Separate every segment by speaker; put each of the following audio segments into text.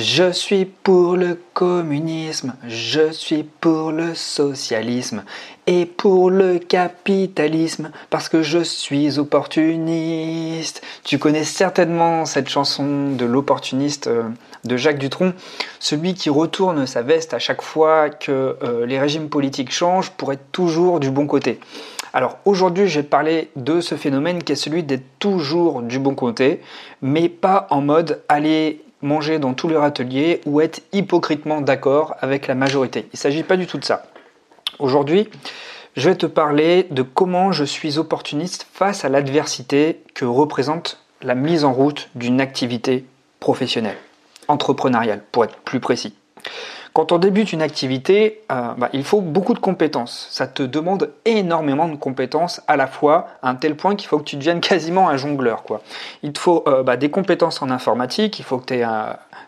Speaker 1: Je suis pour le communisme, je suis pour le socialisme et pour le capitalisme parce que je suis opportuniste. Tu connais certainement cette chanson de l'opportuniste euh, de Jacques Dutronc, celui qui retourne sa veste à chaque fois que euh, les régimes politiques changent pour être toujours du bon côté. Alors aujourd'hui, je vais parler de ce phénomène qui est celui d'être toujours du bon côté, mais pas en mode aller manger dans tous les râteliers ou être hypocritement d'accord avec la majorité. Il ne s'agit pas du tout de ça. Aujourd'hui, je vais te parler de comment je suis opportuniste face à l'adversité que représente la mise en route d'une activité professionnelle, entrepreneuriale pour être plus précis. Quand on débute une activité, euh, bah, il faut beaucoup de compétences. Ça te demande énormément de compétences à la fois, à un tel point qu'il faut que tu deviennes quasiment un jongleur. Quoi. Il te faut euh, bah, des compétences en informatique, il faut que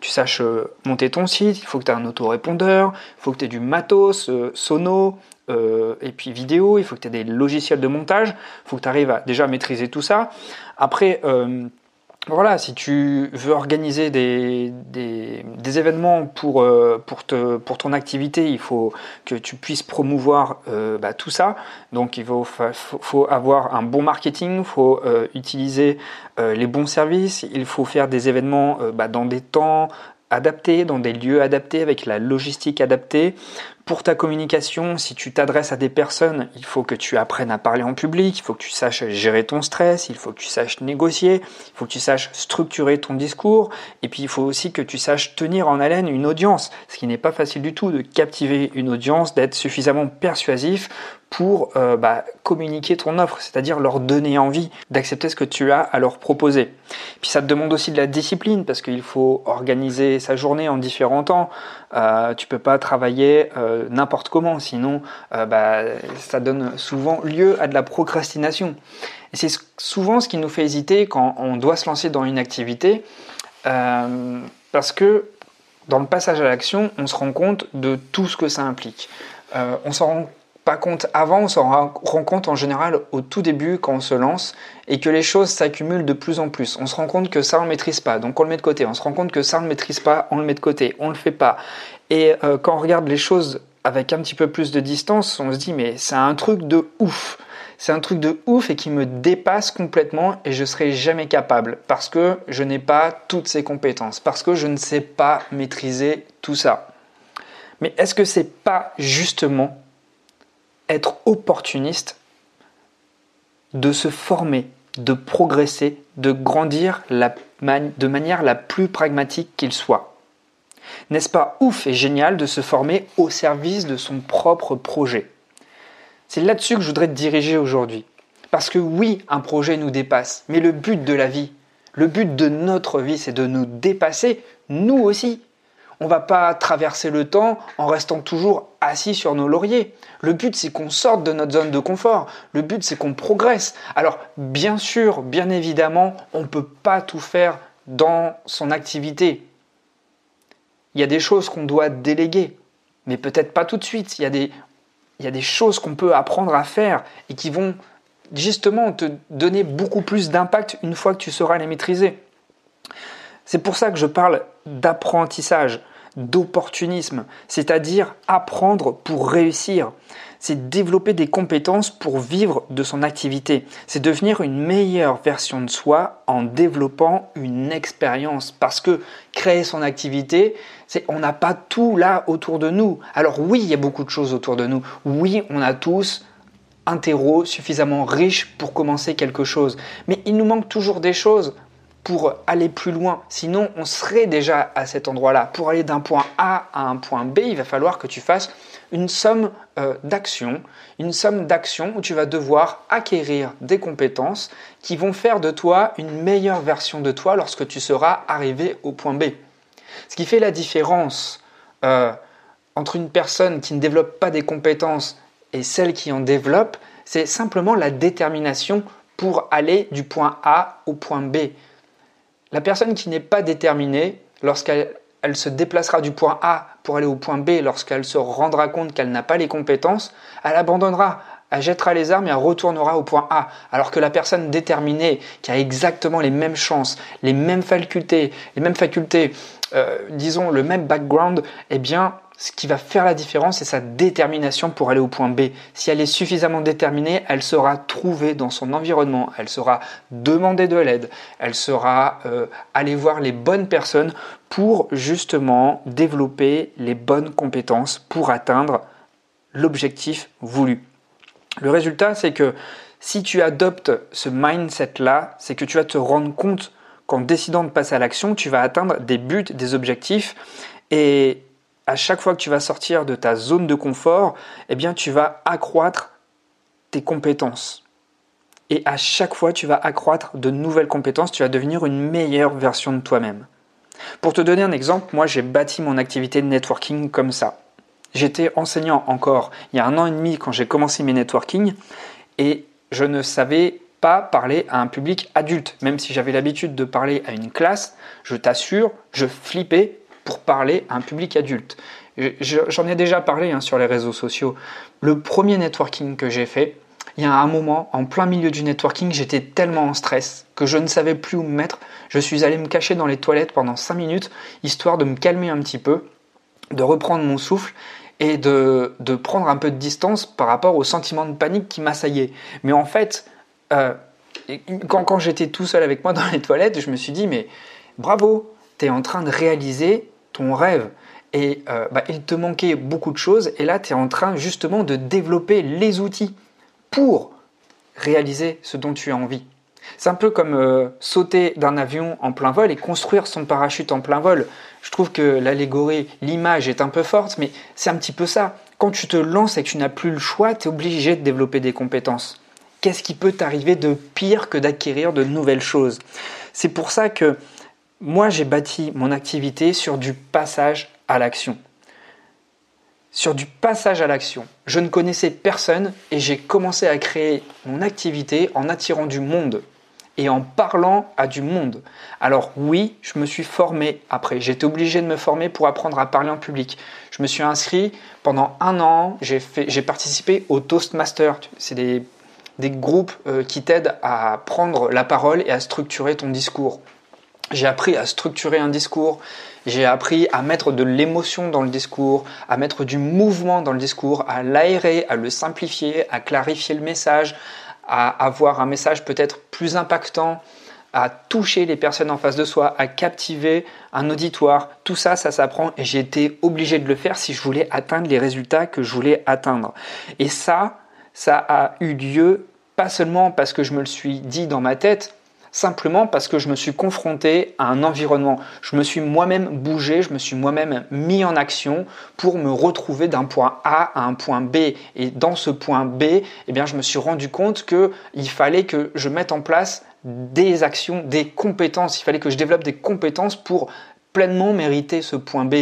Speaker 1: tu saches euh, monter ton site, il faut que tu aies un autorépondeur, il faut que tu aies du matos, sono, et puis vidéo, il faut que tu aies des logiciels de montage, il faut que tu arrives à déjà maîtriser tout ça. Après, voilà, si tu veux organiser des, des, événements pour, euh, pour, te, pour ton activité, il faut que tu puisses promouvoir euh, bah, tout ça. Donc il faut, faut, avoir un bon marketing, il faut euh, utiliser les bons services, il faut faire des événements bah, dans des temps adaptés, dans des lieux adaptés, avec la logistique adaptée. Pour ta communication, si tu t'adresses à des personnes, il faut que tu apprennes à parler en public, il faut que tu saches gérer ton stress, il faut que tu saches négocier, il faut que tu saches structurer ton discours, et puis il faut aussi que tu saches tenir en haleine une audience, ce qui n'est pas facile du tout de captiver une audience, d'être suffisamment persuasif pour euh, bah, communiquer ton offre, c'est-à-dire leur donner envie d'accepter ce que tu as à leur proposer. Puis ça te demande aussi de la discipline parce qu'il faut organiser sa journée en différents temps. Euh, tu peux pas travailler euh, n'importe comment, sinon euh, bah, ça donne souvent lieu à de la procrastination. Et c'est souvent ce qui nous fait hésiter quand on doit se lancer dans une activité, parce que dans le passage à l'action, on se rend compte de tout ce que ça implique. on s'en rend pas compte avant, on s'en rend compte en général au tout début quand on se lance et que les choses s'accumulent de plus en plus. On se rend compte que ça on ne maîtrise pas, donc on le met de côté. On se rend compte que ça on ne maîtrise pas, on le met de côté, on le fait pas. Et euh, quand on regarde les choses avec un petit peu plus de distance, on se dit mais c'est un truc de ouf. C'est un truc de ouf et qui me dépasse complètement et je serai jamais capable parce que je n'ai pas toutes ces compétences, parce que je ne sais pas maîtriser tout ça. Mais est-ce que c'est pas justement être opportuniste, de se former, de progresser, de grandir de manière la plus pragmatique qu'il soit? N'est-ce pas ouf et génial de se former au service de son propre projet? C'est là-dessus que je voudrais te diriger aujourd'hui. Parce que oui, un projet nous dépasse, mais le but de la vie, le but de notre vie, c'est de nous dépasser, nous aussi. On va pas traverser le temps en restant toujours assis sur nos lauriers. Le but, c'est qu'on sorte de notre zone de confort. Le but, c'est qu'on progresse. Alors, bien sûr, bien évidemment, on ne peut pas tout faire dans son activité. Il y a des choses qu'on doit déléguer, mais peut-être pas tout de suite. Il y a des, choses qu'on peut apprendre à faire et qui vont justement te donner beaucoup plus d'impact une fois que tu sauras les maîtriser. C'est pour ça que je parle d'apprentissage, d'opportunisme, c'est-à-dire apprendre pour réussir. C'est développer des compétences pour vivre de son activité. C'est devenir une meilleure version de soi en développant une expérience. Parce que créer son activité, c'est on n'a pas tout là autour de nous. Alors oui, il y a beaucoup de choses autour de nous. Oui, on a tous un terreau suffisamment riche pour commencer quelque chose. Mais il nous manque toujours des choses pour aller plus loin. Sinon, on serait déjà à cet endroit-là. Pour aller d'un point A à un point B, il va falloir que tu fasses une somme euh, d'actions, une somme d'actions où tu vas devoir acquérir des compétences qui vont faire de toi une meilleure version de toi lorsque tu seras arrivé au point B. Ce qui fait la différence euh, entre une personne qui ne développe pas des compétences et celle qui en développe, c'est simplement la détermination pour aller du point A au point B. La personne qui n'est pas déterminée, lorsqu'elle se déplacera du point A pour aller au point B, lorsqu'elle se rendra compte qu'elle n'a pas les compétences, elle abandonnera elle jettera les armes et elle retournera au point A. Alors que la personne déterminée, qui a exactement les mêmes chances, les mêmes facultés, les mêmes facultés, euh, disons le même background, eh bien, ce qui va faire la différence, c'est sa détermination pour aller au point B. Si elle est suffisamment déterminée, elle sera trouvée dans son environnement, elle sera demander de l'aide, elle sera euh, aller voir les bonnes personnes pour justement développer les bonnes compétences pour atteindre l'objectif voulu. Le résultat, c'est que si tu adoptes ce mindset-là, c'est que tu vas te rendre compte qu'en décidant de passer à l'action, tu vas atteindre des buts, des objectifs. Et à chaque fois que tu vas sortir de ta zone de confort, eh bien, tu vas accroître tes compétences. Et à chaque fois, tu vas accroître de nouvelles compétences, tu vas devenir une meilleure version de toi-même. Pour te donner un exemple, moi j'ai bâti mon activité de networking comme ça. J'étais enseignant encore il y a un an et demi quand j'ai commencé mes networking et je ne savais pas parler à un public adulte. Même si j'avais l'habitude de parler à une classe, je t'assure, je flippais pour parler à un public adulte. J'en ai déjà parlé hein, sur les réseaux sociaux. Le premier networking que j'ai fait, il y a un moment, en plein milieu du networking, j'étais tellement en stress que je ne savais plus où me mettre. Je suis allé me cacher dans les toilettes pendant 5 minutes, histoire de me calmer un petit peu, de reprendre mon souffle et de, prendre un peu de distance par rapport au sentiment de panique qui m'assaillait. Mais en fait, euh, quand, quand j'étais tout seul avec moi dans les toilettes, je me suis dit, mais bravo, tu es en train de réaliser ton rêve. Et euh, bah, il te manquait beaucoup de choses, et là, tu es en train justement de développer les outils pour réaliser ce dont tu as envie. C'est un peu comme euh, sauter d'un avion en plein vol et construire son parachute en plein vol. Je trouve que l'allégorie, l'image est un peu forte, mais c'est un petit peu ça. Quand tu te lances et que tu n'as plus le choix, tu es obligé de développer des compétences. Qu'est-ce qui peut t'arriver de pire que d'acquérir de nouvelles choses? C'est pour ça que moi j'ai bâti mon activité sur du passage à l'action. Sur du passage à l'action. Je ne connaissais personne et j'ai commencé à créer mon activité en attirant du monde et en parlant à du monde. Alors oui, je me suis formé après. J'étais obligé de me former pour apprendre à parler en public. Je me suis inscrit pendant un an. J'ai, participé au Toastmaster. C'est des, groupes euh, qui t'aident à prendre la parole et à structurer ton discours. J'ai appris à structurer un discours. J'ai appris à mettre de l'émotion dans le discours, à mettre du mouvement dans le discours, à l'aérer, à le simplifier, à clarifier le message, à avoir un message peut-être plus impactant, à toucher les personnes en face de soi, à captiver un auditoire. Tout ça, ça s'apprend et j'ai été obligé de le faire si je voulais atteindre les résultats que je voulais atteindre. Et ça, ça a eu lieu pas seulement parce que je me le suis dit dans ma tête, simplement parce que je me suis confronté à un environnement. Je me suis moi-même bougé, je me suis moi-même mis en action pour me retrouver d'un point A à un point B. Et dans ce point B, eh bien, je me suis rendu compte qu'il fallait que je mette en place des actions, des compétences. Il fallait que je développe des compétences pour pleinement mériter ce point B.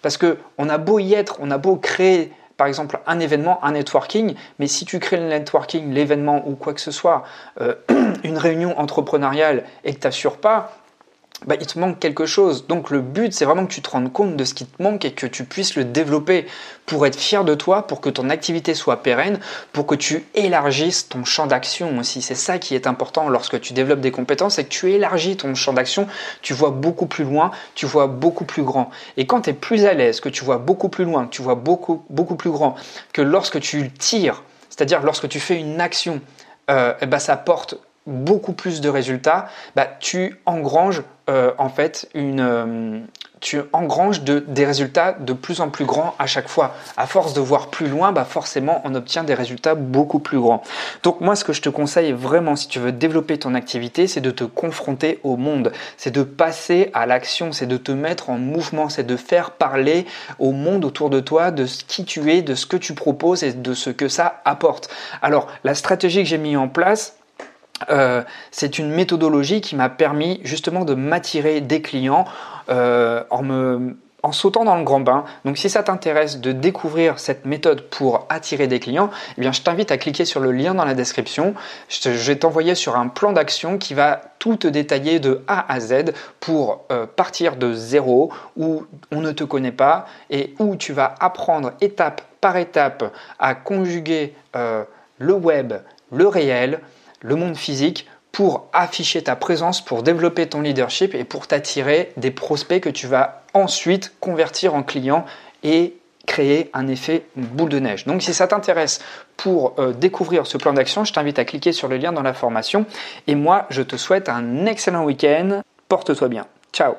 Speaker 1: Parce que on a beau y être, on a beau créer par exemple un événement, un networking, mais si tu crées le networking, l'événement ou quoi que ce soit, euh, une réunion entrepreneuriale et que tu n'assures pas, bah, il te manque quelque chose. Donc le but, c'est vraiment que tu te rendes compte de ce qui te manque et que tu puisses le développer pour être fier de toi, pour que ton activité soit pérenne, pour que tu élargisses ton champ d'action aussi. C'est ça qui est important lorsque tu développes des compétences, c'est que tu élargis ton champ d'action, tu vois beaucoup plus loin, tu vois beaucoup plus grand. Et quand tu es plus à l'aise, que tu vois beaucoup plus loin, que tu vois beaucoup, beaucoup plus grand, que lorsque tu tires, c'est-à-dire lorsque tu fais une action, ben, ça porte beaucoup plus de résultats, bah, tu engranges euh, en fait une, euh, de, des résultats de plus en plus grands à chaque fois. À force de voir plus loin, bah forcément on obtient des résultats beaucoup plus grands. Donc moi ce que je te conseille vraiment si tu veux développer ton activité, c'est de te confronter au monde, c'est de passer à l'action, c'est de te mettre en mouvement, c'est de faire parler au monde autour de toi de qui tu es, de ce que tu proposes et de ce que ça apporte. Alors la stratégie que j'ai mis en place, euh, c'est une méthodologie qui m'a permis justement de m'attirer des clients euh, en sautant dans le grand bain. Donc si ça t'intéresse de découvrir cette méthode pour attirer des clients, eh je t'invite à cliquer sur le lien dans la description. Je, vais t'envoyer sur un plan d'action qui va tout te détailler de A à Z pour euh, partir de zéro où on ne te connaît pas et où tu vas apprendre étape par étape à conjuguer le web, le réel, le monde physique pour afficher ta présence, pour développer ton leadership et pour t'attirer des prospects que tu vas ensuite convertir en clients et créer un effet boule de neige. Donc si ça t'intéresse pour euh, découvrir ce plan d'action, je t'invite à cliquer sur le lien dans la formation. Et moi, je te souhaite un excellent week-end. Porte-toi bien. Ciao